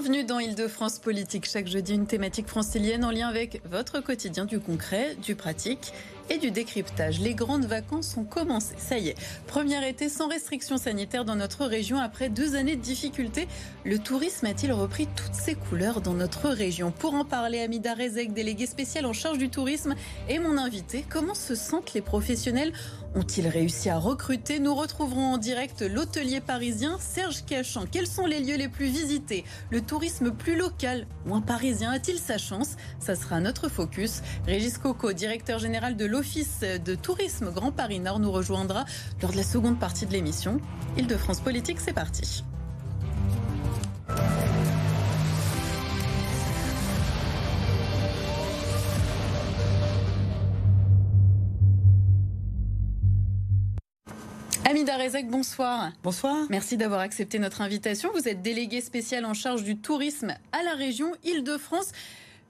Bienvenue dans Île-de-France Politique. Chaque jeudi, une thématique francilienne en lien avec votre quotidien, du concret, du pratique et du décryptage. Les grandes vacances ont commencé. Ça y est. Premier été sans restrictions sanitaires dans notre région après deux années de difficultés. Le tourisme a-t-il repris toutes ses couleurs dans notre région? Pour en parler, Amida Rezek, délégué spécial en charge du tourisme, et mon invité. Comment se sentent les professionnels? Ont-ils réussi à recruter? Nous retrouverons en direct l'hôtelier parisien Serge Cachan. Quels sont les lieux les plus visités? Le tourisme plus local, moins parisien, a-t-il sa chance? Ça sera notre focus. Régis Coco, directeur général de l'Office de tourisme Grand Paris Nord, nous rejoindra lors de la seconde partie de l'émission. Île-de-France Politique, c'est parti. Amida Rezek, bonsoir. Bonsoir. Merci d'avoir accepté notre invitation. Vous êtes délégué spécial en charge du tourisme à la région Île-de-France.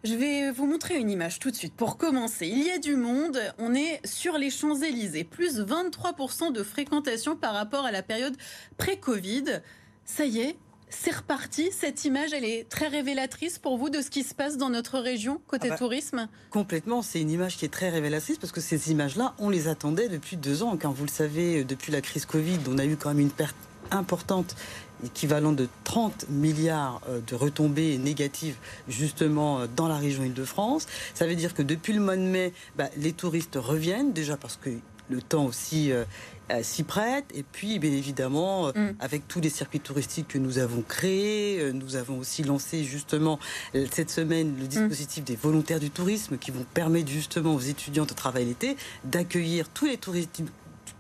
Je vais vous montrer une image tout de suite. Pour commencer, il y a du monde. On est sur les Champs-Élysées. Plus 23% de fréquentation par rapport à la période pré-Covid. Ça y est, c'est reparti. Cette image, elle est très révélatrice pour vous de ce qui se passe dans notre région côté Ah bah, tourisme? Complètement, c'est une image qui est très révélatrice parce que ces images-là, on les attendait depuis deux ans. Quand vous le savez, depuis la crise Covid, on a eu quand même une perte importante équivalent de 30 milliards euh, de retombées négatives justement euh, dans la région Île-de-France. Ça veut dire que depuis le mois de mai, bah, les touristes reviennent déjà parce que le temps aussi euh, s'y prête. Et puis, bien évidemment, Mm. avec tous les circuits touristiques que nous avons créés, nous avons aussi lancé justement cette semaine le dispositif des volontaires du tourisme qui vont permettre justement aux étudiants de travailler l'été d'accueillir tous les touristes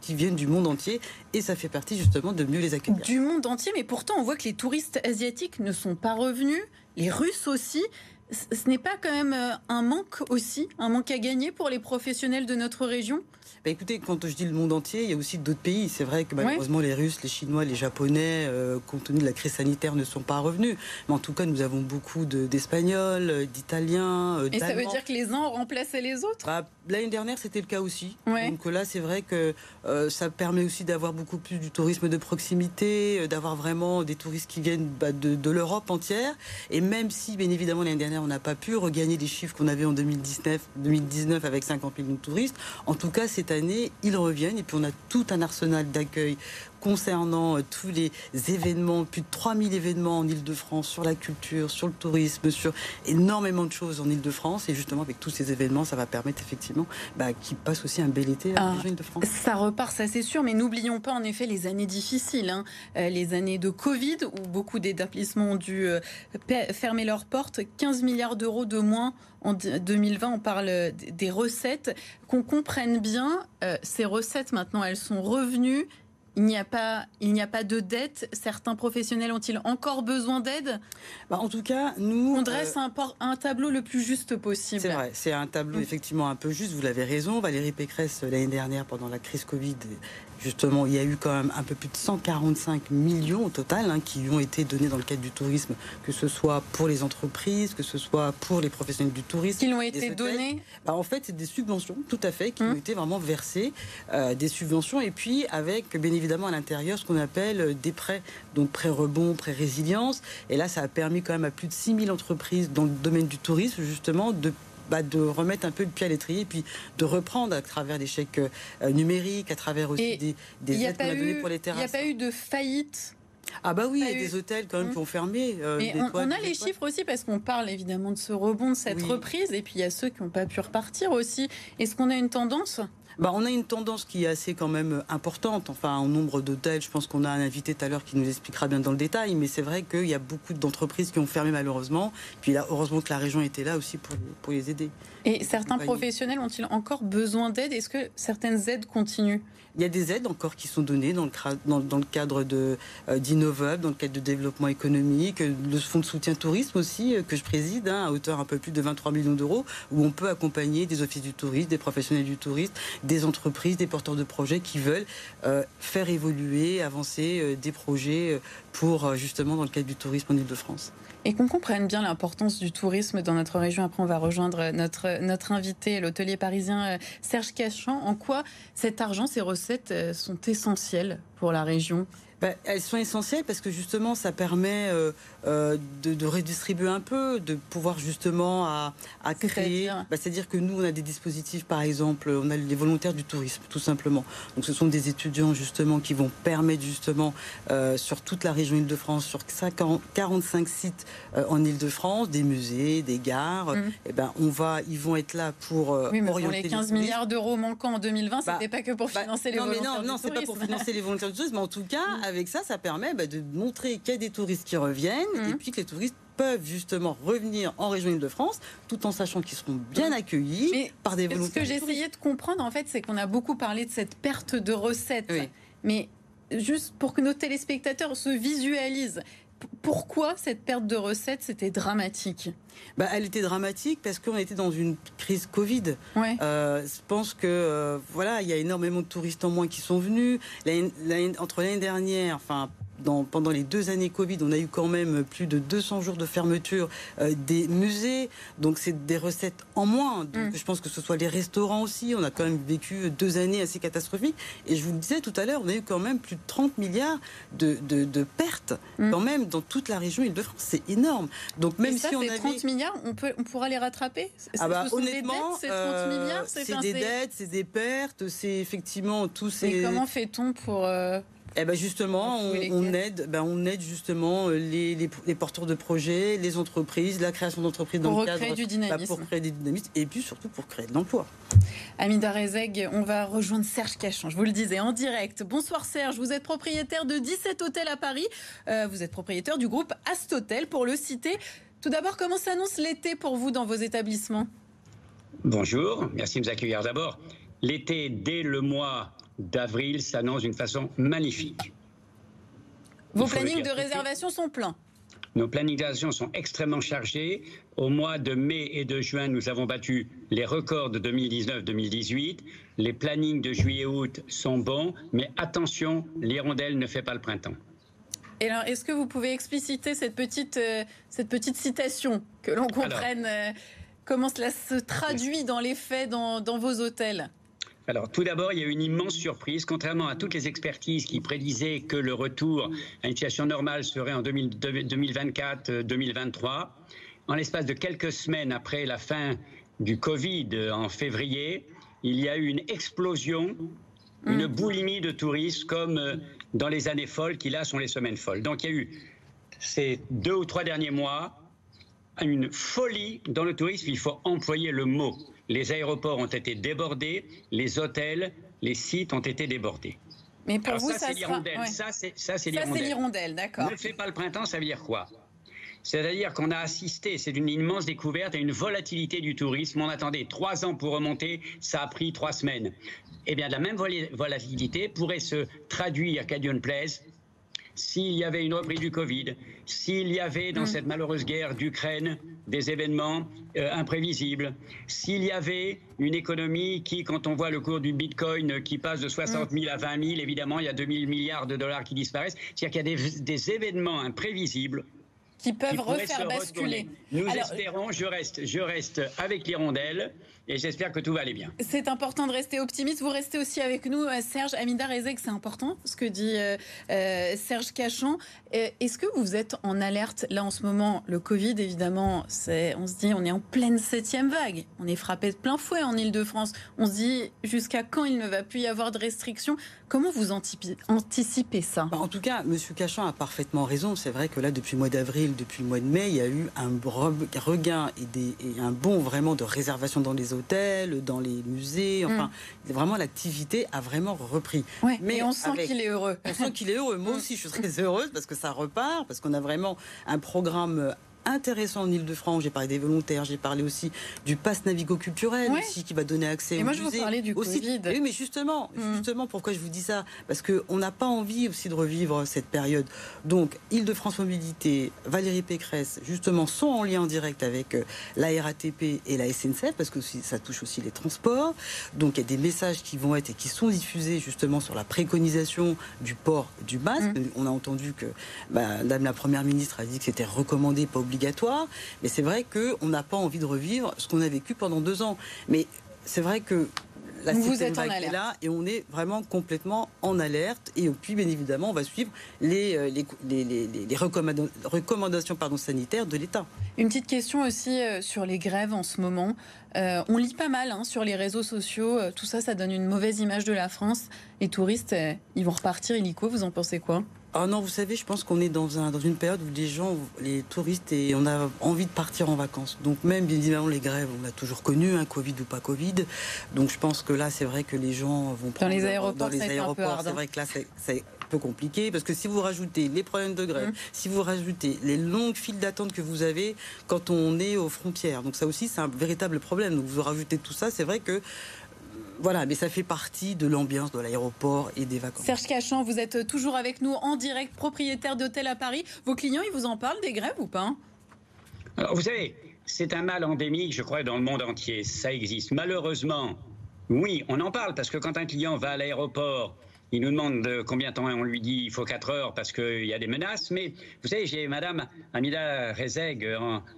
qui viennent du monde entier. Et ça fait partie justement de mieux les accueillir. Du monde entier, mais pourtant on voit que les touristes asiatiques ne sont pas revenus, les Russes aussi. Ce n'est pas quand même euh, un manque aussi, un manque à gagner pour les professionnels de notre région? Bah, écoutez, quand je dis le monde entier, il y a aussi d'autres pays. C'est vrai que malheureusement, les Russes, les Chinois, les Japonais, euh, compte tenu de la crise sanitaire, ne sont pas revenus. Mais en tout cas, nous avons beaucoup de- d'Espagnols, d'Italiens, euh, Et ça veut dire que les uns remplacé les autres? Bah, L'année dernière, c'était le cas aussi. Ouais. Donc là, c'est vrai que euh, ça permet aussi d'avoir beaucoup plus du tourisme de proximité, euh, d'avoir vraiment des touristes qui viennent bah, de, de l'Europe entière. Et même si, bien évidemment, l'année dernière, on n'a pas pu regagner les chiffres qu'on avait en 2019, 2019 avec 50 millions de touristes, en tout cas, cette année, ils reviennent. Et puis, on a tout un arsenal d'accueil concernant euh, tous les événements, plus de 3000 événements en Ile-de-France sur la culture, sur le tourisme, sur énormément de choses en Ile-de-France. Et justement, avec tous ces événements, ça va permettre effectivement bah, qu'ils passent aussi un bel été à la Ah, région Ile-de-France. Ça repart, ça c'est sûr, mais n'oublions pas en effet les années difficiles, hein. Euh, les années de Covid où beaucoup d'établissements ont dû euh, fermer leurs portes, 15 milliards d'euros de moins en d- 2020. On parle euh, des recettes, qu'on comprenne bien. euh, ces recettes maintenant, elles sont revenues. Il n'y a pas, il n'y a pas de dette. Certains professionnels ont-ils encore besoin d'aide? Bah, en tout cas, nous... On dresse euh, un, por- un tableau le plus juste possible. C'est vrai, c'est un tableau Mm. effectivement un peu juste, vous l'avez raison. Valérie Pécresse, euh, l'année dernière, pendant la crise Covid, justement, il y a eu quand même un peu plus de 145 millions au total hein, qui ont été donnés dans le cadre du tourisme, que ce soit pour les entreprises, que ce soit pour les professionnels du tourisme. Qui ont été donnés Bah, en fait, c'est des subventions, tout à fait, qui Hum. ont été vraiment versées, euh, des subventions, et puis avec, bien évidemment, à l'intérieur, ce qu'on appelle euh, des prêts, donc prêts rebond, prêts résilience. Et là, ça a permis quand même à plus de 6000 entreprises dans le domaine du tourisme, justement, de bah, de remettre un peu le pied à l'étrier et puis de reprendre à travers des chèques euh, numériques, à travers aussi Et des, n'y aides qu'on a données pour les il y a terrasses. pas eu de faillite? Ah bah oui, il y a eu- des hôtels quand même Hum. qui ont fermé. euh, on, toits- on a des les chiffres aussi parce qu'on parle évidemment de ce rebond, de cette Oui. reprise, et puis il y a ceux qui n'ont pas pu repartir aussi. Est-ce qu'on a une tendance? Bah, on a une tendance qui est assez quand même importante. Enfin, en nombre d'hôtels, je pense qu'on a un invité tout à l'heure qui nous expliquera bien dans le détail. Mais c'est vrai qu'il y a beaucoup d'entreprises qui ont fermé malheureusement. Puis là, heureusement que la région était là aussi pour, pour les aider. Et certains professionnels ont-ils encore besoin d'aide? Est-ce que certaines aides continuent? Il y a des aides encore qui sont données dans le, cadre euh, d'Innovable, dans le cadre de développement économique, euh, le fonds de soutien tourisme aussi, euh, que je préside, hein, à hauteur un peu plus de 23 millions d'euros, où on peut accompagner des offices du tourisme, des professionnels du tourisme, des entreprises, des porteurs de projets qui veulent faire évoluer, avancer des projets pour justement dans le cadre du tourisme en Ile-de-France. Et qu'on comprenne bien l'importance du tourisme dans notre région. Après, on va rejoindre notre, notre invité, l'hôtelier parisien euh, Serge Cachan. En quoi cet argent, ces recettes euh, sont essentielles pour la région? Bah, elles sont essentielles parce que justement, ça permet euh, euh, de, redistribuer un peu, de pouvoir justement à, créer. Bah, c'est-à-dire que nous, on a des dispositifs, par exemple, on a les volontaires du tourisme, tout simplement. Donc, ce sont des étudiants justement qui vont permettre justement euh, sur toute la région Île-de-France, sur 45 sites en Île-de-France, des musées, des gares. Mmh. Et eh ben, on va, ils vont être là pour oui, mais pour les 15 milliards d'euros manquants en 2020, bah, c'était pas que pour financer les volontaires non, non, c'est pas pour financer les volontaires du tourisme, mais en tout cas. Mmh avec ça, ça permet bah, de montrer qu'il y a des touristes qui reviennent et mhm. puis que les touristes peuvent justement revenir en région Île-de-France tout en sachant qu'ils seront bien accueillis par des volontaires. Ce que j'essayais de comprendre, en fait, c'est qu'on a beaucoup parlé de cette perte de recettes. Mais juste pour que nos téléspectateurs se visualisent, pourquoi cette perte de recettes, c'était dramatique? Bah, Elle était dramatique parce qu'on était dans une crise Covid. Euh, je pense que euh, voilà, il y a énormément de touristes en moins qui sont venus. entre l'année dernière, enfin pendant les deux années Covid, on a eu quand même plus de 200 jours de fermeture euh, des musées. Donc, c'est des recettes en moins. Donc, mm. je pense que ce soit les restaurants aussi. On a quand même vécu deux années assez catastrophiques. Et je vous le disais tout à l'heure, on a eu quand même plus de 30 milliards de, pertes, mm. quand même, dans toute la région Île-de-France. C'est énorme. Donc, même si on avait. 30 milliards, on, peut, on pourra les rattraper? Ah bah, Honnêtement, c'est euh, des dettes, c'est des pertes, c'est effectivement tous ces. Et comment fait-on pour. Euh, eh ben justement, on, aide, ben on aide justement euh, les, les, porteurs de projets, les entreprises, la création d'entreprises dans le cadre du dynamisme. Bah, pour créer des dynamismes et puis surtout pour créer de l'emploi. Amida Rezeg, on va rejoindre Serge Cachan. Je vous le disais en direct. Bonsoir Serge, vous êtes propriétaire de 17 hôtels à Paris. Euh, vous êtes propriétaire du groupe Astotel pour le citer. Tout d'abord, comment s'annonce l'été pour vous dans vos établissements? Bonjour, merci de nous accueillir d'abord. L'été, dès le mois d'avril s'annonce d'une façon magnifique. Vos plannings de réservation sont pleins nos planifications sont extrêmement chargées. Au mois de mai et de juin, nous avons battu les records de 2019-2018. Les plannings de juillet-août sont bons, mais attention, l'hirondelle ne fait pas le printemps. Et alors, est-ce que vous pouvez expliciter cette petite, euh, cette petite citation, que l'on comprenne euh, comment cela se traduit dans les faits dans, dans vos hôtels? Alors, tout d'abord, il y a eu une immense surprise. Contrairement à toutes les expertises qui prédisaient que le retour à une situation normale serait en 2024-2023, en l'espace de quelques semaines après la fin du Covid en février, il y a eu une explosion, une mm. boulimie de touristes comme euh, dans les années folles qui là sont les semaines folles. Donc il y a eu ces deux ou trois derniers mois une folie dans le tourisme, il faut employer le mot les aéroports ont été débordés, les hôtels, les sites ont été débordés. Mais pour vous, ça, c'est l'hirondelle. Ça, c'est l'hirondelle. d'accord. Ne fait pas le printemps, ça veut dire quoi? C'est-à-dire qu'on a assisté, c'est une immense découverte, à une volatilité du tourisme. On attendait trois ans pour remonter, ça a pris trois semaines. Eh bien, la même volatilité pourrait se traduire qu'à Dieu ne plaise s'il y avait une reprise du Covid, s'il y avait dans mm. cette malheureuse guerre d'Ukraine des événements euh, imprévisibles, s'il y avait une économie qui, quand on voit le cours du Bitcoin qui passe de 60 000 à 20 000, évidemment, il y a 2 000 milliards de dollars qui disparaissent. C'est-à-dire qu'il y a des événements imprévisibles qui peuvent refaire basculer. Nous espérons, je reste, je reste avec l'hirondelle et j'espère que tout va aller bien. C'est important de rester optimiste. Vous restez aussi avec nous, euh, Serge Amida Rezek, c'est important ce que dit euh, euh, Serge Cachan. Est-ce que vous êtes en alerte là en ce moment Le Covid, évidemment, on se dit, on est en pleine septième vague. On est frappé de plein fouet en Ile-de-France. On se dit jusqu'à quand il ne va plus y avoir de restrictions? Comment vous anticipez ça? Bah, En tout cas, M. Cachan a parfaitement raison. C'est vrai que là, depuis le mois d'avril, depuis le mois de mai, il y a eu un regain et, des, un bon vraiment de réservation dans les hôtels, dans les musées. Enfin, mm. vraiment, l'activité a vraiment repris. Mais on sent qu'il est heureux. On sent qu'il est heureux. Moi mm. aussi, je suis très heureuse parce que ça repart, parce qu'on a vraiment un programme intéressant en Ile-de-France. J'ai parlé des volontaires, j'ai parlé aussi du pass navigo-culturel aussi qui va donner accès Et moi, je vous parlais du aussi. Covid. Oui, mais justement, mm. justement, pourquoi je vous dis ça? Parce qu'on n'a pas envie aussi de revivre cette période. Donc, Ile-de-France Mobilité, Valérie Pécresse, justement, sont en lien direct avec euh, la RATP et la SNCF, parce que ça touche aussi les transports. Donc, il y a des messages qui vont être et qui sont diffusés justement sur la préconisation du port du masque. Mm. On a entendu que bah, Madame la Première ministre a dit que c'était recommandé, pas obligatoire. Mais c'est vrai qu'on n'a pas envie de revivre ce qu'on a vécu pendant deux ans. Mais c'est vrai que la vous êtes là et on est vraiment complètement en alerte. Et puis, bien évidemment, on va suivre les, euh, les, les, les recommandations pardon, sanitaires de l'État. Une petite question aussi euh, sur les grèves en ce moment. Euh, on lit pas mal hein, sur les réseaux sociaux. tout ça, ça donne une mauvaise image de la France. Les touristes, ils vont repartir illico. Vous en pensez quoi? Ah non, vous savez, je pense qu'on est dans, un, dans une période où les gens, les touristes, et on a envie de partir en vacances. Donc même, bien évidemment, les grèves, on l'a toujours connu, un hein, Covid ou pas Covid. Donc je pense que là, c'est vrai que les gens vont prendre... Dans les aéroports, dans les aéroports, c'est vrai que là, c'est un peu compliqué parce que si vous rajoutez les problèmes de grève, mmh. si vous rajoutez les longues files d'attente que vous avez quand on est aux frontières, donc ça aussi c'est un véritable problème. Donc vous rajoutez tout ça, c'est vrai que voilà, mais ça fait partie de l'ambiance de l'aéroport et des vacances. Serge Cachan, vous êtes toujours avec nous en direct, propriétaire d'hôtel à Paris. Vos clients, ils vous en parlent des grèves ou pas Alors, vous savez, c'est un mal endémique, je crois, dans le monde entier. Ça existe. Malheureusement, oui, on en parle parce que quand un client va à l'aéroport il nous demande de combien de temps on lui dit il faut 4 heures parce qu'il y a des menaces. Mais vous savez, j'ai Madame Amida Rezeg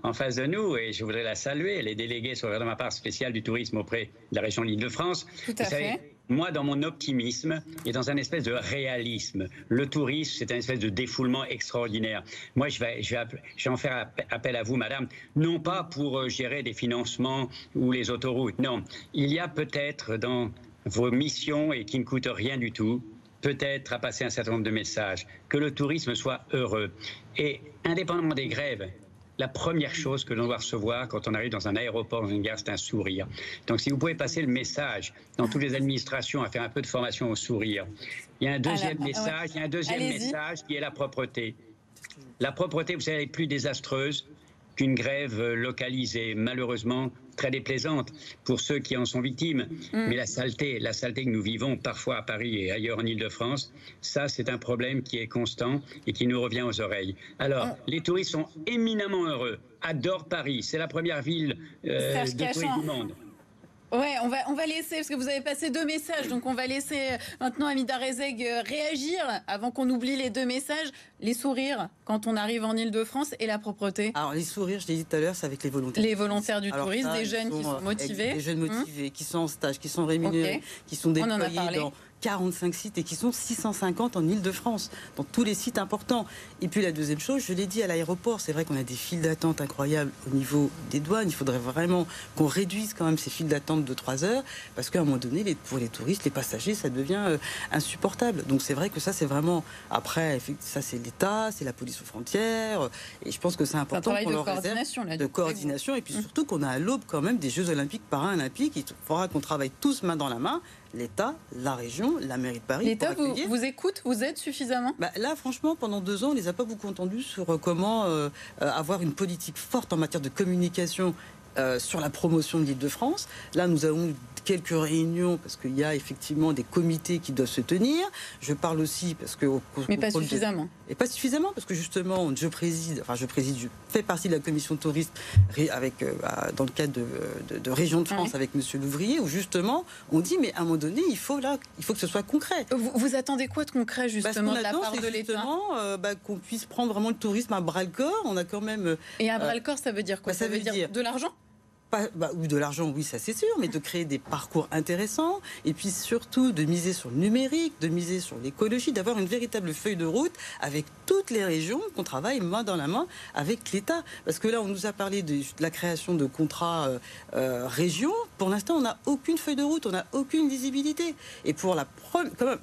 en, face de nous et je voudrais la saluer. Elle est déléguée sur ma part spéciale du tourisme auprès de la région de l'Île-de-France. Tout à fait. Moi, dans mon optimisme et dans un espèce de réalisme, le tourisme, c'est un espèce de défoulement extraordinaire. Moi, je vais, je vais, en faire appel à vous, madame, non pas pour euh, gérer des financements ou les autoroutes, non. Il y a peut-être dans vos missions et qui ne coûtent rien du tout, peut-être à passer un certain nombre de messages, que le tourisme soit heureux. Et indépendamment des grèves, la première chose que l'on doit recevoir quand on arrive dans un aéroport, dans une gare, c'est un sourire. Donc si vous pouvez passer le message dans toutes les administrations à faire un peu de formation au sourire. Il y a un deuxième message, il y a un deuxième message qui est la propreté. La propreté, vous savez, est plus désastreuse qu'une grève localisée. Malheureusement, très déplaisante pour ceux qui en sont victimes. Mm. Mais la saleté, la saleté que nous vivons parfois à Paris et ailleurs en Ile-de-France, ça, c'est un problème qui est constant et qui nous revient aux oreilles. Alors, mm. les touristes sont éminemment heureux, adorent Paris. C'est la première ville euh, de tourisme du monde. Ouais, on va, on va laisser, parce que vous avez passé deux messages, donc on va laisser euh, maintenant Amida Rezeg euh, réagir avant qu'on oublie les deux messages. Les sourires quand on arrive en Ile-de-France et la propreté. Alors les sourires, je l'ai dit tout à l'heure, c'est avec les volontaires. Les volontaires du tourisme, des jeunes qui sont motivés. Des jeunes motivés, qui sont en stage, qui sont rémunérés, qui sont déployés dans 45 sites et qui sont 650 en Ile-de-France, dans tous les sites importants. Et puis la deuxième chose, je l'ai dit à l'aéroport, c'est vrai qu'on a des files d'attente incroyables au niveau des douanes. Il faudrait vraiment qu'on réduise quand même ces files d'attente de 3 heures, parce qu'à un moment donné, pour les touristes, les passagers, ça devient euh, insupportable. Donc c'est vrai que ça, c'est vraiment. Après, ça, c'est l'État, c'est la police aux frontières. Euh, et je pense que c'est important qu'on leur réserve de coordination. Et puis mmh. surtout qu'on a à l'aube quand même des Jeux Olympiques paralympiques. Il faudra qu'on travaille tous main dans la main l'État, la région, la mairie de Paris. L'État vous, vous, écoute, vous aide suffisamment? Bah, Là, franchement, pendant deux ans, on ne les a pas beaucoup entendus sur euh, comment euh, euh, avoir une politique forte en matière de communication sur la promotion de l'île de France. Là, nous avons quelques réunions parce qu'il y a effectivement des comités qui doivent se tenir. Je parle aussi parce que mais pas suffisamment. Et pas suffisamment parce que justement je préside, enfin je préside, je fais partie de la commission de tourisme avec euh, dans le cadre de, de, Région de France avec Monsieur Louvrier où justement on dit mais à un moment donné il faut là il faut que ce soit concret. Vous, attendez quoi de concret justement de la part de l'État euh, bah, Qu'on puisse prendre vraiment le tourisme à bras le corps. On a quand même. Et à bras le corps ça veut dire quoi? bah, ça, veut dire de l'argent? Bah, ou de l'argent, oui, ça c'est sûr, mais de créer des parcours intéressants et puis surtout de miser sur le numérique, de miser sur l'écologie, d'avoir une véritable feuille de route avec toutes les régions, qu'on travaille main dans la main avec l'État. Parce que là, on nous a parlé de, la création de contrats euh, euh, régions. Pour l'instant, on n'a aucune feuille de route, on n'a aucune visibilité. Et pour la,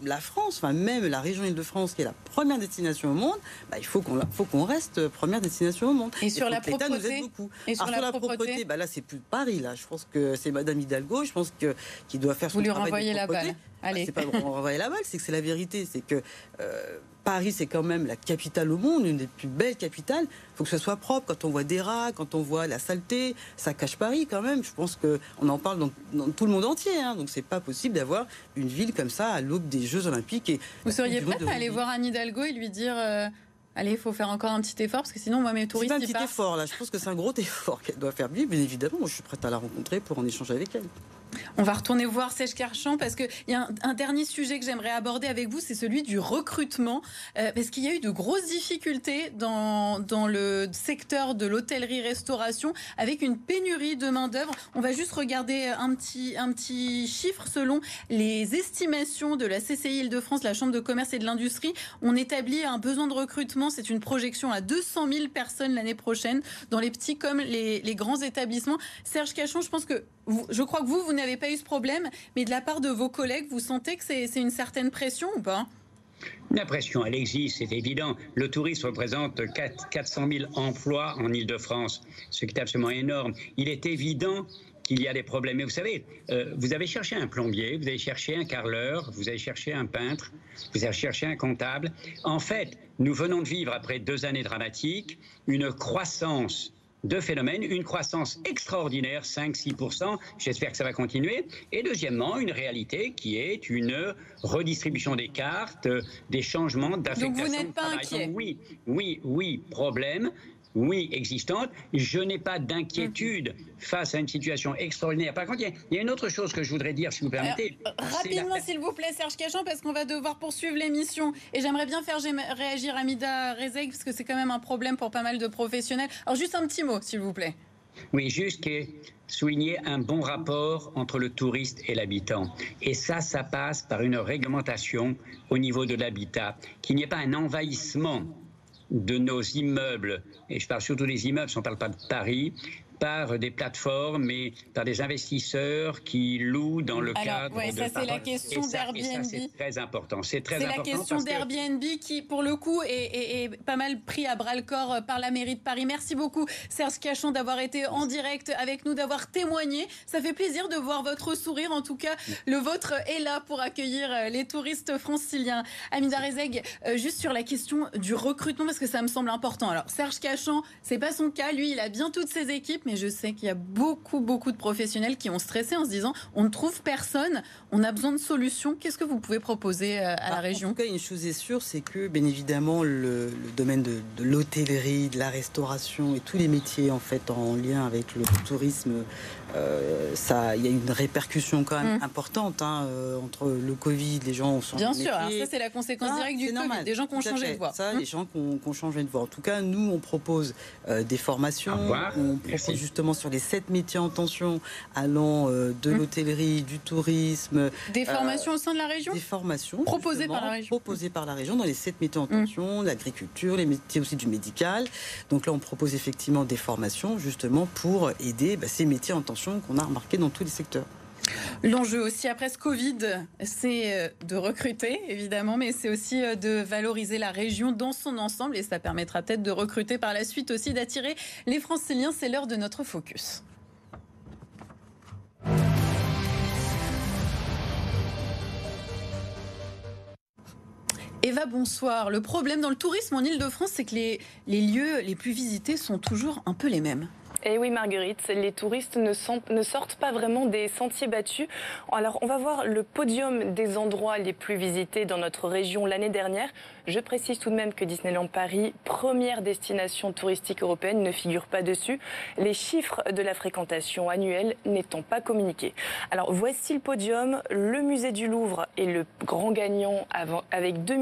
la France, enfin même la région Île-de-France, qui est la première destination au monde, bah, il faut qu'on reste première destination au monde. Et, sur la propreté, nous aide beaucoup. Et sur, la, propreté, bah, là, c'est plus Paris, là. Je pense que c'est Madame Hidalgo, je pense que qui doit faire son Vous lui renvoyez la balle. Ah, Allez. c'est pas renvoyer la balle, c'est que c'est la vérité. C'est que euh, Paris, c'est quand même la capitale au monde, une des plus belles capitales. Il faut que ce soit propre. Quand on voit des rats, quand on voit la saleté, ça cache Paris quand même. Je pense qu'on en parle dans, tout le monde entier. Hein. Donc c'est pas possible d'avoir une ville comme ça à l'aube des Jeux Olympiques. Et Vous seriez prête à aller voir Anne Hidalgo et lui dire. Euh, allez, il faut faire encore un petit effort parce que sinon, moi, mes touristes. C'est pas un petit effort là. Je pense que c'est un gros effort qu'elle doit faire. Bien évidemment, je suis prête à la rencontrer pour en échanger avec elle. On va retourner voir Serge Carchan parce qu'il y a un, dernier sujet que j'aimerais aborder avec vous, c'est celui du recrutement. Euh, parce qu'il y a eu de grosses difficultés dans, dans le secteur de l'hôtellerie-restauration avec une pénurie de main-d'œuvre. On va juste regarder un petit, un petit chiffre selon les estimations de la CCI Île-de-France, la Chambre de commerce et de l'industrie. On établit un besoin de recrutement, c'est une projection à 200 000 personnes l'année prochaine dans les petits comme les, les grands établissements. Serge Cachon, je pense que je crois que vous, vous n'avez pas eu ce problème, mais de la part de vos collègues, vous sentez que c'est une certaine pression ou pas? La pression, elle existe, c'est évident. Le tourisme représente 4, 400 000 emplois en Ile-de-France, ce qui est absolument énorme. Il est évident qu'il y a des problèmes. Mais vous savez, euh, vous avez cherché un plombier, vous avez cherché un carreleur, vous avez cherché un peintre, vous avez cherché un comptable. En fait, nous venons de vivre, après deux années dramatiques, une croissance deux phénomènes. Une croissance extraordinaire, 5-6%, j'espère que ça va continuer. Et deuxièmement, une réalité qui est une redistribution des cartes, des changements d'affectation. Donc vous n'êtes pas inquiet Oui, oui, oui, problème oui, existante. Je n'ai pas d'inquiétude face à une situation extraordinaire. Par contre, il y, a une autre chose que je voudrais dire, si vous permettez. rapidement, s'il vous plaît, Serge Cachan, parce qu'on va devoir poursuivre l'émission. Et j'aimerais bien faire réagir Amida Rezeg, parce que c'est quand même un problème pour pas mal de professionnels. Alors, juste un petit mot, s'il vous plaît. Oui, juste souligner un bon rapport entre le touriste et l'habitant. Et ça, ça passe par une réglementation au niveau de l'habitat, qu'il n'y ait pas un envahissement de nos immeubles, et je parle surtout des immeubles, si on ne parle pas de Paris, par des plateformes et par des investisseurs qui louent dans le cadre ouais, ça c'est la question d'Airbnb. C'est très important. C'est très important. C'est la question d'Airbnb qui, pour le coup, est, pas mal pris à bras le corps par la mairie de Paris. Merci beaucoup, Serge Cachon, d'avoir été en direct avec nous, d'avoir témoigné. Ça fait plaisir de voir votre sourire. En tout cas, le vôtre est là pour accueillir euh, les touristes franciliens. Amida Rezeg, euh, juste sur la question du recrutement, parce que ça me semble important. Alors, Serge Cachon, c'est pas son cas. Lui, il a bien toutes ses équipes mais je sais qu'il y a beaucoup, beaucoup de professionnels qui ont stressé en se disant on ne trouve personne, on a besoin de solutions. Qu'est-ce que vous pouvez proposer euh, à la région En tout cas, une chose est sûre, c'est que, bien évidemment, le, domaine de, l'hôtellerie, de la restauration et tous les métiers en fait en lien avec le tourisme, euh, ça, il y a une répercussion quand même mmh. importante hein, euh, entre le Covid, les gens sont bien sûr. ça c'est la conséquence ah, directe du Covid, des gens qui ont changé de voie. Ça, mmh. les gens qui ont, changé de voie. En tout cas, nous on propose des formations, on propose justement sur les sept métiers en tension allant euh, de mmh. l'hôtellerie, du tourisme. Des euh, formations au sein de la région Des formations. Proposées par la région Proposées par la région dans les sept métiers en mmh. tension, l'agriculture, les métiers aussi du médical. Donc là, on propose effectivement des formations justement pour aider bah, ces métiers en tension qu'on a remarqué dans tous les secteurs. L'enjeu aussi après ce Covid, c'est euh, de recruter évidemment, mais c'est aussi euh, de valoriser la région dans son ensemble et ça permettra peut-être de recruter par la suite aussi, d'attirer les franciliens. C'est l'heure de notre focus. Eva, bonsoir. Le problème dans le tourisme en Ile-de-France, c'est que les, les lieux les plus visités sont toujours un peu les mêmes. Eh oui, Marguerite, les touristes ne, sortent pas vraiment des sentiers battus. Alors, on va voir le podium des endroits les plus visités dans notre région l'année dernière. Je précise tout de même que Disneyland Paris, première destination touristique européenne, ne figure pas dessus. Les chiffres de la fréquentation annuelle n'étant pas communiqués. Alors, voici le podium. Le musée du Louvre est le grand gagnant avec 2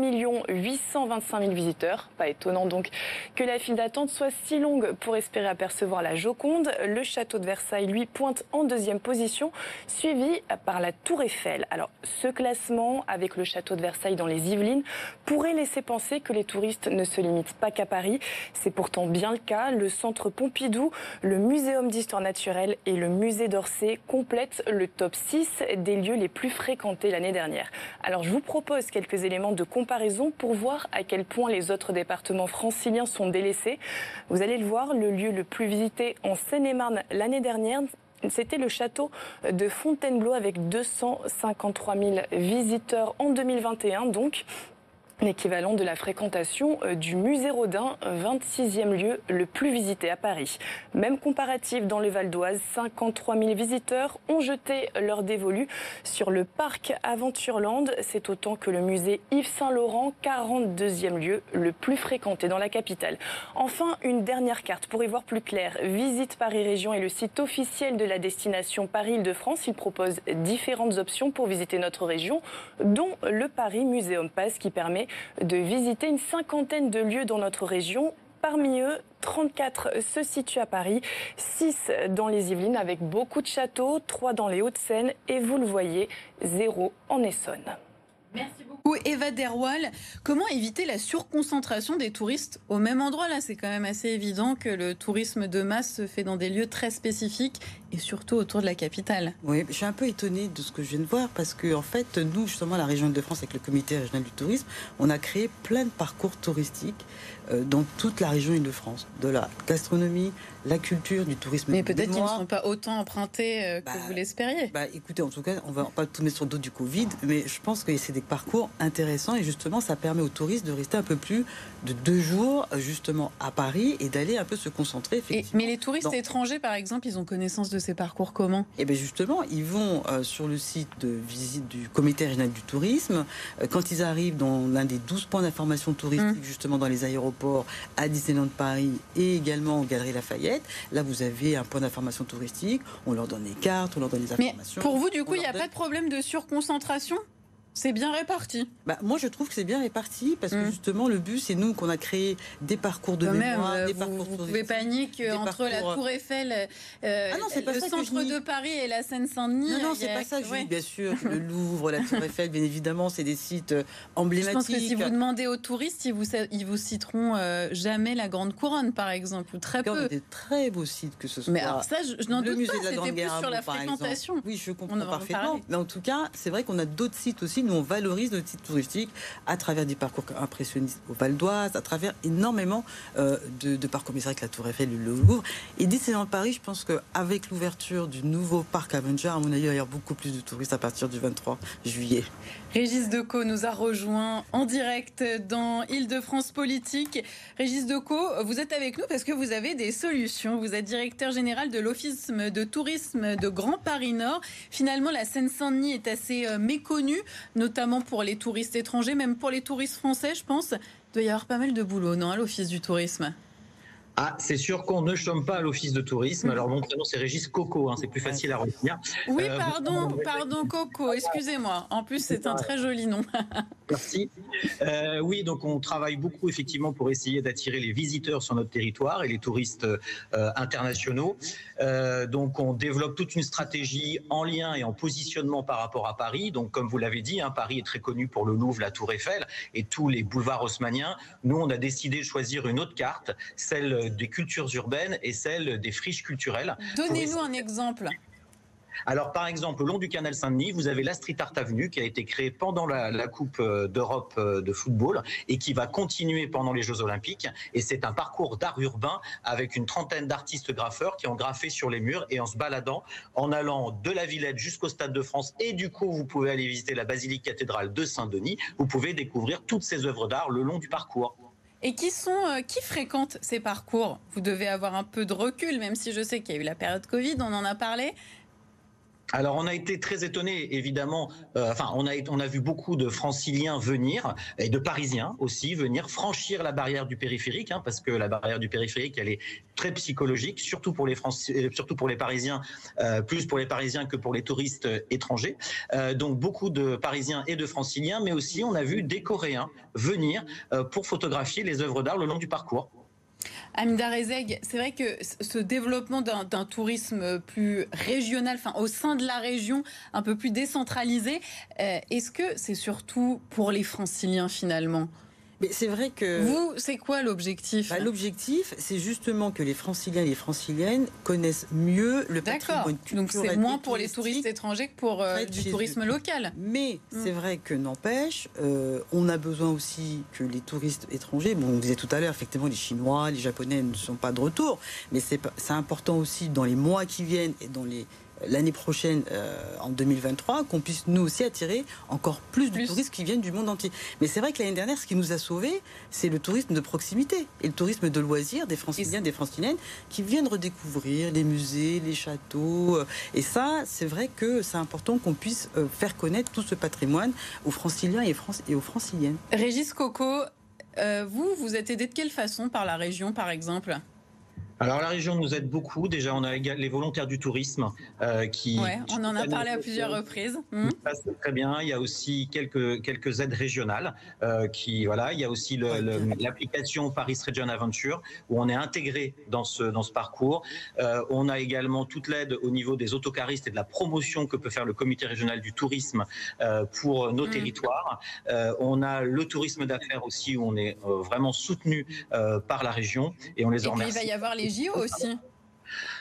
825 000 visiteurs. Pas étonnant donc que la file d'attente soit si longue pour espérer apercevoir la Joconde le château de Versailles, lui, pointe en deuxième position, suivi par la Tour Eiffel. Alors, ce classement, avec le château de Versailles dans les Yvelines, pourrait laisser penser que les touristes ne se limitent pas qu'à Paris. C'est pourtant bien le cas. Le centre Pompidou, le Muséum d'histoire naturelle et le musée d'Orsay complètent le top 6 des lieux les plus fréquentés l'année dernière. Alors, je vous propose quelques éléments de comparaison pour voir à quel point les autres départements franciliens sont délaissés. Vous allez le voir, le lieu le plus visité en Seine-et-Marne l'année dernière. C'était le château de Fontainebleau avec 253 000 visiteurs en 2021. Donc, l'équivalent de la fréquentation euh, du musée Rodin, 26e lieu le plus visité à Paris. Même comparatif dans le Val d'Oise, 53 000 visiteurs ont jeté leur dévolu sur le parc Aventureland. C'est autant que le musée Yves Saint-Laurent, 42e lieu le plus fréquenté dans la capitale. Enfin, une dernière carte pour y voir plus clair. Visite Paris Région est le site officiel de la destination Paris-Île-de-France. Il propose différentes options pour visiter notre région, dont le Paris Museum Pass qui permet de visiter une cinquantaine de lieux dans notre région. Parmi eux, 34 se situent à Paris, 6 dans les Yvelines avec beaucoup de châteaux, 3 dans les Hauts-de-Seine et vous le voyez, 0 en Essonne. Merci beaucoup Eva Derwal. Comment éviter la surconcentration des touristes au même endroit? Là, c'est quand même assez évident que le tourisme de masse se fait dans des lieux très spécifiques et surtout autour de la capitale. Oui, je suis un peu étonnée de ce que je viens de voir parce que en fait, nous, justement, la région de France, avec le comité régional du tourisme, on a créé plein de parcours touristiques euh, dans toute la région Île-de-France, de la gastronomie, la culture, du tourisme. Mais peut-être qu'ils ne sont pas autant empruntés euh, que bah, vous l'espériez. Bah, écoutez, en tout cas, on va pas tout mettre sur le dos du Covid, mais je pense que c'est des parcours intéressants et justement, ça permet aux touristes de rester un peu plus de deux jours justement à Paris et d'aller un peu se concentrer. mais les touristes étrangers, par exemple, ils ont connaissance de ces parcours comment Eh bien justement, ils vont euh, sur le site de visite du comité régional du tourisme. Euh, quand ils arrivent dans l'un des 12 points d'information touristique, mmh. justement dans les aéroports, à Disneyland Paris et également en Galerie Lafayette, là vous avez un point d'information touristique. On leur donne les cartes, on leur donne les informations. Mais pour vous, du coup, il n'y a pas de problème de surconcentration? C'est bien réparti. Bah, moi, je trouve que c'est bien réparti parce que mm. justement, le but, c'est nous qu'on a créé des parcours de mémoire, même, des vous, parcours Vous pouvez pas nier qu'entre la Tour Eiffel, euh, ah non, pas le centre de Paris et la Seine-Saint-Denis. Non, non, c'est pas ça que je dis. Bien sûr, le Louvre, la Tour Eiffel, bien évidemment, c'est des sites emblématiques. Je pense que si vous demandez aux touristes, ils vous, ils vous citeront euh, jamais la Grande Couronne, par exemple, ou très peu. des très beaux sites que ce soit. Mais alors ça, je, n'en doute pas. C'était plus sur la fréquentation. Oui, je comprends parfaitement. Mais en tout cas, c'est vrai qu'on a d'autres sites aussi nous, on valorise nos titres touristiques à travers des parcours impressionnistes au Val d'Oise, à travers énormément euh, de, parcours. Mais c'est que la Tour Eiffel, le Louvre. Et Disneyland Paris, je pense qu'avec l'ouverture du nouveau parc Avenger, à mon avis, il y beaucoup plus de touristes à partir du 23 juillet. Régis Deco nous a rejoint en direct dans Île-de-France Politique. Régis Deco, vous êtes avec nous parce que vous avez des solutions. Vous êtes directeur général de l'Office de tourisme de Grand Paris Nord. Finalement, la Seine-Saint-Denis est assez euh, méconnue, notamment pour les touristes étrangers, même pour les touristes français, je pense. Il doit y avoir pas mal de boulot, non, à l'Office du tourisme? Ah, c'est sûr qu'on ne chôme pas à l'office de tourisme. Alors mon prénom c'est Régis Coco, hein, c'est plus facile à retenir. Oui, euh, pardon, pardon Coco, excusez-moi. En plus c'est un très joli nom. Merci. Euh, oui, donc on travaille beaucoup effectivement pour essayer d'attirer les visiteurs sur notre territoire et les touristes euh, internationaux. donc on développe toute une stratégie en lien et en positionnement par rapport à Paris. Donc comme vous l'avez dit, hein, Paris est très connu pour le Louvre, la Tour Eiffel et tous les boulevards haussmanniens. Nous on a décidé de choisir une autre carte, celle des cultures urbaines et celle des friches culturelles. Donnez-nous un exemple. Alors, par exemple, au long du canal Saint-Denis, vous avez la Street Art Avenue qui a été créée pendant la, Coupe euh, d'Europe euh, de football et qui va continuer pendant les Jeux Olympiques. Et c'est un parcours d'art urbain avec une trentaine d'artistes graffeurs qui ont graffé sur les murs et en se baladant, en allant de la Villette jusqu'au Stade de France. Et du coup, vous pouvez aller visiter la basilique cathédrale de Saint-Denis. Vous pouvez découvrir toutes ces œuvres d'art le long du parcours. Et qui sont euh, qui fréquentent ces parcours? Vous devez avoir un peu de recul, même si je sais qu'il y a eu la période Covid, on en a parlé alors on a été très étonnés, évidemment. Euh, enfin, on a vu beaucoup de Franciliens venir et de Parisiens aussi venir franchir la barrière du périphérique, hein, parce que la barrière du périphérique, elle est très psychologique, surtout pour les Français, surtout pour les Parisiens, euh, plus pour les Parisiens que pour les touristes étrangers. Euh, donc beaucoup de Parisiens et de Franciliens, mais aussi on a vu des Coréens venir pour photographier les œuvres d'art le long du parcours. Amida Rezeg, c'est vrai que ce développement d'un tourisme plus régional, enfin au sein de la région, un peu plus décentralisé, euh, est-ce que c'est surtout pour les franciliens finalement? Mais c'est vrai que. Vous, c'est quoi l'objectif bah, L'objectif, c'est justement que les franciliens et les franciliennes connaissent mieux le patrimoine culturel. Donc c'est moins pour les touristes étrangers que pour euh, du tourisme local. Mais mm. c'est vrai que n'empêche, euh, on a besoin aussi que les touristes étrangers, bon, on disait tout à l'heure, effectivement, les Chinois, les Japonais ne sont pas de retour, mais c'est important aussi dans les mois qui viennent et dans les l'année prochaine, en 2023, qu'on puisse nous aussi attirer encore plus de touristes qui viennent du monde entier. Mais c'est vrai que l'année dernière, ce qui nous a sauvés, c'est le tourisme de proximité et le tourisme de loisirs des Franciliens, des Franciliennes qui viennent redécouvrir les musées, les châteaux. Et ça, c'est vrai que c'est important qu'on puisse faire connaître tout ce patrimoine aux Franciliens et, aux Franciliennes. Régis Coco, vous, vous êtes aidé de quelle façon par la région, par exemple? Alors la région nous aide beaucoup. Déjà, on a les volontaires du tourisme euh, qui. Ouais, on en a parlé à plusieurs reprises. Mmh. Ça c'est très bien. Il y a aussi quelques quelques aides régionales euh, qui voilà. Il y a aussi l'application Paris Region Aventure où on est intégré dans ce dans ce parcours. Euh, on a également toute l'aide au niveau des autocaristes et de la promotion que peut faire le comité régional du tourisme pour nos mmh. territoires. On a le tourisme d'affaires aussi où on est vraiment soutenu par la région et on les en remercie. il va y avoir les JO aussi.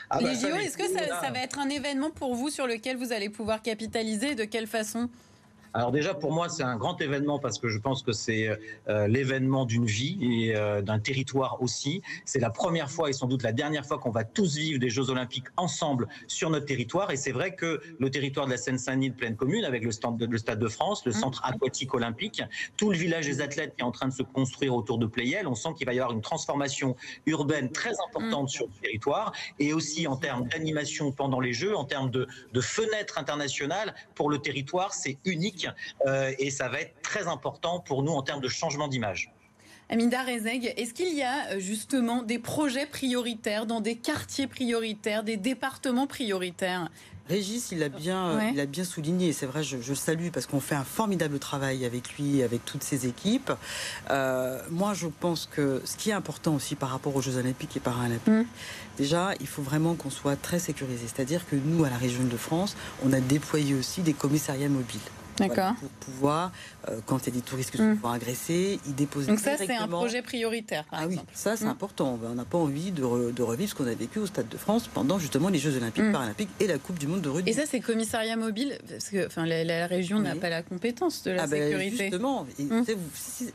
Ah les bah JO, est-ce que ça, va être un événement pour vous sur lequel vous allez pouvoir capitaliser? De quelle façon? Alors déjà, pour moi, c'est un grand événement parce que je pense que c'est euh, l'événement d'une vie et euh, d'un territoire aussi. C'est la première fois et sans doute la dernière fois qu'on va tous vivre des Jeux Olympiques ensemble sur notre territoire. Et c'est vrai que le territoire de la Seine-Saint-Denis de pleine commune, avec le, Stade de France, le mmh. centre aquatique olympique, tout le village des athlètes qui est en train de se construire autour de Playel, on sent qu'il va y avoir une transformation urbaine très importante mmh. sur le territoire et aussi en termes d'animation pendant les Jeux, en termes de, de fenêtres internationales pour le territoire, c'est unique euh, et ça va être très important pour nous en termes de changement d'image. Amida Rezeg, est-ce qu'il y a euh, justement des projets prioritaires dans des quartiers prioritaires, des départements prioritaires? Régis, il a bien, il a bien souligné, c'est vrai, je, le salue parce qu'on fait un formidable travail avec lui, avec toutes ses équipes. Euh, moi, je pense que ce qui est important aussi par rapport aux Jeux Olympiques et Paralympiques, mm. déjà, il faut vraiment qu'on soit très sécurisé. C'est-à-dire que nous, à la région de France, on a déployé aussi des commissariats mobiles. D'accord. pour pouvoir, euh, quand il y a des touristes qui sont mmh. agressés, ils déposent Donc ça, c'est un projet prioritaire, par ah oui, ça, c'est mm. important. On n'a pas envie de, revivre ce qu'on a vécu au Stade de France pendant justement les Jeux Olympiques, mm. Paralympiques et la Coupe du Monde de rugby. Et ça, c'est commissariat mobile Parce que enfin, la, région n'a pas la compétence de la ah ben, sécurité. justement.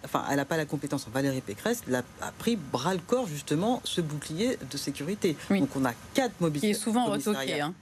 enfin, elle n'a pas la compétence. Valérie Pécresse a pris bras le corps, justement, ce bouclier de sécurité. Donc on a quatre mobilités. Qui est souvent retoqué. Hein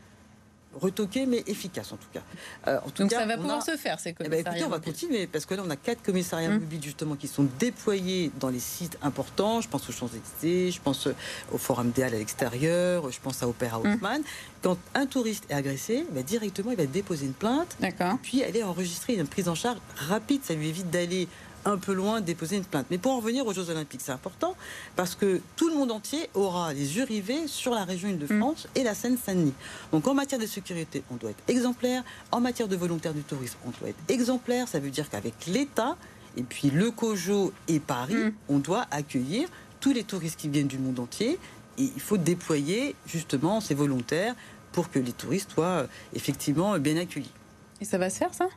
retoqué mais efficace en tout cas. Euh, en tout Donc ça va pouvoir se faire ces commissariats. Eh ben, écoutez, on va continuer parce que là on a quatre commissariats hum. mobiles justement qui sont déployés dans les sites importants. Je pense aux Champs-Élysées, je pense au Forum des Halles à l'extérieur, je pense à Opéra hum. Haussmann. Quand un touriste est agressé, bah, directement il va déposer une plainte. Puis elle est enregistrée, une prise en charge rapide. Ça lui évite d'aller un peu loin déposer une plainte. Mais pour en revenir aux Jeux Olympiques, c'est important parce que tout le monde entier aura les yeux rivés sur la région Île-de-France mm. et la Seine-Saint-Denis. Donc en matière de sécurité, on doit être exemplaire. En matière de volontaire du tourisme, on doit être exemplaire. Ça veut dire qu'avec l'État et puis le COJO et Paris, mm. on doit accueillir tous les touristes qui viennent du monde entier. Et il faut déployer justement ces volontaires pour que les touristes soient effectivement bien accueillis. Et ça va se faire ça?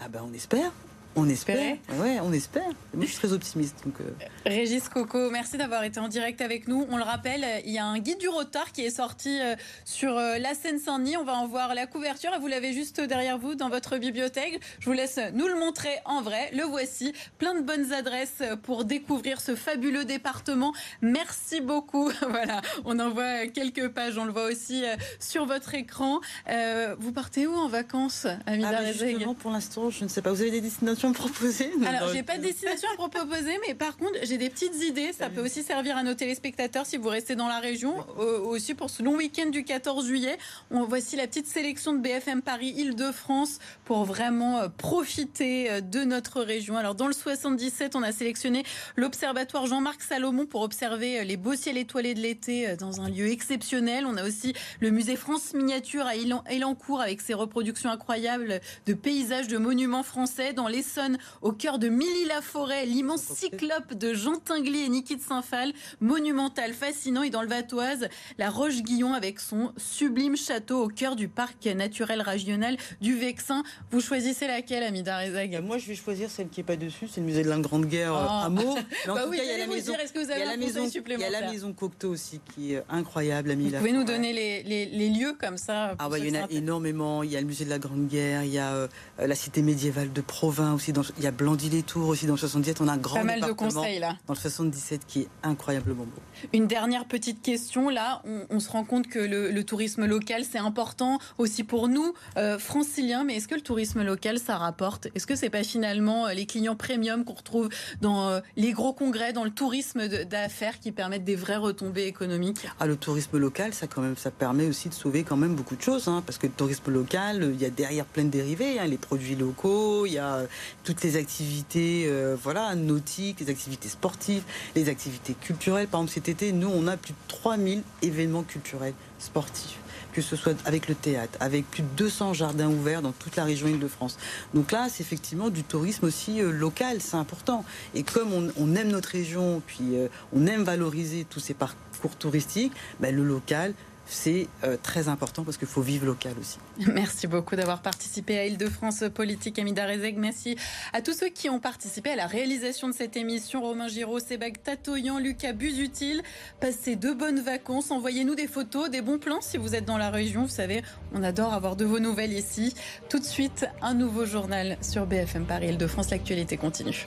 Ah ben on espère. On espère. Ouais, on espère. Moi, je suis très optimiste. Donc, euh. Régis Coco, merci d'avoir été en direct avec nous. On le rappelle, il y a un guide du retard qui est sorti euh, sur euh, la Seine-Saint-Denis. On va en voir la couverture. Vous l'avez juste derrière vous dans votre bibliothèque. Je vous laisse nous le montrer en vrai. Le voici. Plein de bonnes adresses pour découvrir ce fabuleux département. Merci beaucoup. voilà, on en voit quelques pages. On le voit aussi sur votre écran. vous partez où en vacances, Amida ah, Justement, pour l'instant, je ne sais pas. Vous avez des destinations à proposer Alors, j'ai pas de destination à proposer, mais par contre, j'ai des petites idées. Ça peut aussi servir à nos téléspectateurs si vous restez dans la région. aussi pour ce long week-end du 14 juillet. On, voici la petite sélection de BFM Paris Île-de-France pour vraiment euh, profiter euh, de notre région. Alors, dans le 77, on a sélectionné l'Observatoire Jean-Marc Salomon pour observer euh, les beaux ciels étoilés de l'été dans un lieu exceptionnel. On a aussi le musée France Miniature à Elancourt avec ses reproductions incroyables de paysages, de monuments français. Dans les au cœur de Milly-la-Forêt, l'immense cyclope de Jean Tinguely et Niki de Saint-Phal, monumental, fascinant, et dans le Vatoise, la Roche-Guillon avec son sublime château au cœur du parc naturel régional du Vexin. Vous choisissez laquelle, Amida Rezag Moi, je vais choisir celle qui est pas dessus, c'est le musée de la Grande Guerre à Meaux. bah oui, il y a la maison, est-ce que vous avez la maison, il y a la maison Cocteau aussi qui est incroyable, Vous pouvez nous donner les, les, lieux comme ça Ah ouais, il y en a énormément. Il y a le musée de la Grande Guerre, il y a euh, la cité médiévale de Provins dans, il y a Blandy-les-Tours aussi dans le 77. On a un grand Pas mal de conseils là. Dans le 77 qui est incroyablement beau. Une dernière petite question là. On, se rend compte que le, tourisme local c'est important aussi pour nous euh, franciliens. Mais est-ce que le tourisme local ça rapporte? Est-ce que c'est pas finalement euh, les clients premium qu'on retrouve dans euh, les gros congrès, dans le tourisme d'affaires qui permettent des vraies retombées économiques? Ah le tourisme local ça quand même ça permet aussi de sauver quand même beaucoup de choses hein, parce que le tourisme local il y a derrière plein de dérivés. Hein, les produits locaux, il y a toutes les activités euh, voilà, nautiques, les activités sportives, les activités culturelles. Par exemple, cet été, nous, on a plus de 3000 événements culturels sportifs que ce soit avec le théâtre, avec plus de 200 jardins ouverts dans toute la région Île-de-France. Donc là, c'est effectivement du tourisme aussi euh, local, c'est important. Et comme on, aime notre région, puis euh, on aime valoriser tous ces parcours touristiques, ben, le local, c'est euh, très important parce qu'il faut vivre local aussi. Merci beaucoup d'avoir participé à Île-de-France Politique, Amida Rezeg. Merci à tous ceux qui ont participé à la réalisation de cette émission. Romain Giraud, Sébag Tatoyan, Lucas Busutil. Passez de bonnes vacances. Envoyez-nous des photos, des bons plans si vous êtes dans la région. Vous savez, on adore avoir de vos nouvelles ici. Tout de suite, un nouveau journal sur BFM Paris Île-de-France. L'actualité continue.